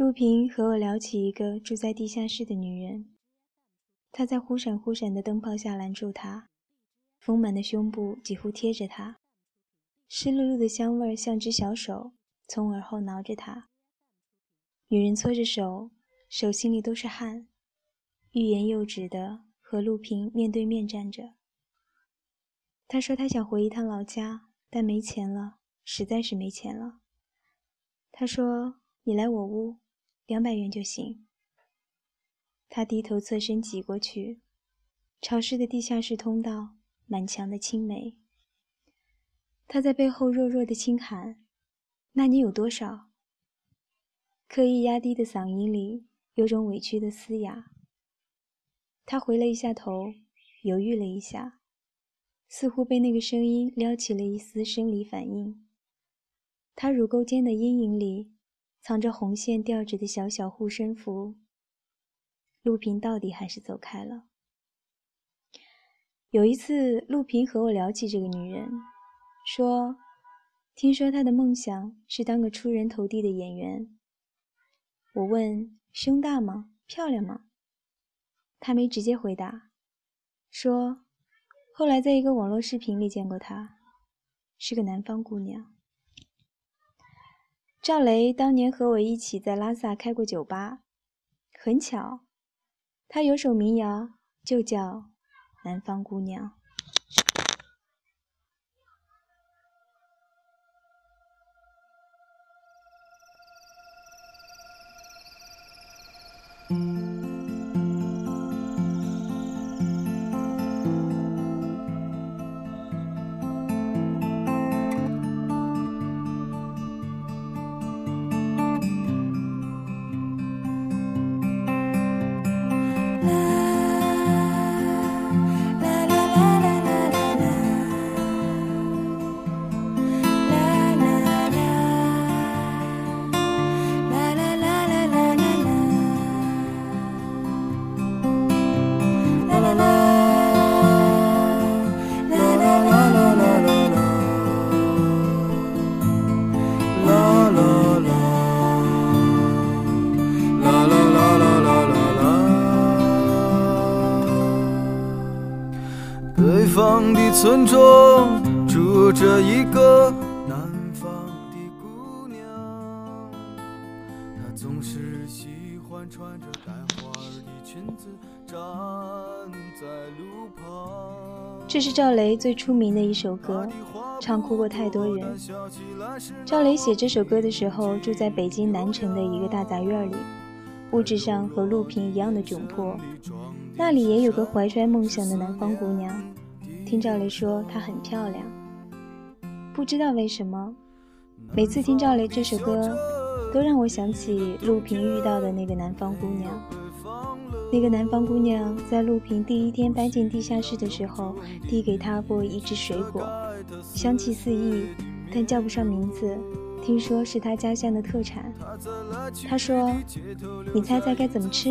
陆平和我聊起一个住在地下室的女人，她在忽闪忽闪的灯泡下拦住他，丰满的胸部几乎贴着他，湿漉漉的香味像只小手从耳后挠着他。女人搓着手，手心里都是汗，欲言又止的和陆平面对面站着。他说他想回一趟老家，但没钱了，实在是没钱了。他说：“你来我屋。”两百元就行。他低头侧身挤过去，潮湿的地下室通道，满墙的青梅。他在背后弱弱的轻喊：“那你有多少？”刻意压低的嗓音里有种委屈的嘶哑。他回了一下头，犹豫了一下，似乎被那个声音撩起了一丝生理反应。他乳沟间的阴影里。藏着红线吊着的小小护身符，陆平到底还是走开了。有一次，陆平和我聊起这个女人，说：“听说她的梦想是当个出人头地的演员。”我问：“胸大吗？漂亮吗？”她没直接回答，说：“后来在一个网络视频里见过她，是个南方姑娘。”赵雷当年和我一起在拉萨开过酒吧，很巧，他有首民谣就叫《南方姑娘》。村中住着一个南方的姑娘，她总是喜欢穿着带花的裙子站在路旁。这是赵雷最出名的一首歌，唱哭过太多人。赵雷写这首歌的时候，住在北京南城的一个大杂院里，物质上和陆平一样的窘迫。那里也有个怀揣梦想的南方姑娘。听赵雷说她很漂亮，不知道为什么，每次听赵雷这首歌，都让我想起陆平遇到的那个南方姑娘。那个南方姑娘在陆平第一天搬进地下室的时候，递给他过一只水果，香气四溢，但叫不上名字，听说是他家乡的特产。他说：“你猜猜该怎么吃？”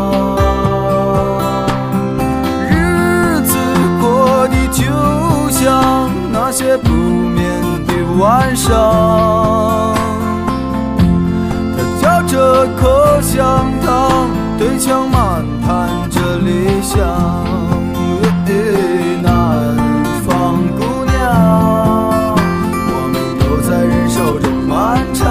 那些不眠的晚上，他嚼着口香糖，对墙漫谈着理想。南方姑娘，我们都在忍受着漫长。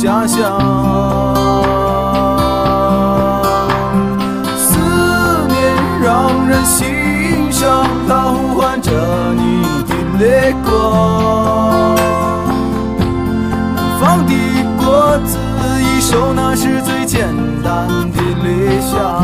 家乡。思念让人心伤，它呼唤着你的泪光。南方的果子，一首那是最简单的理想。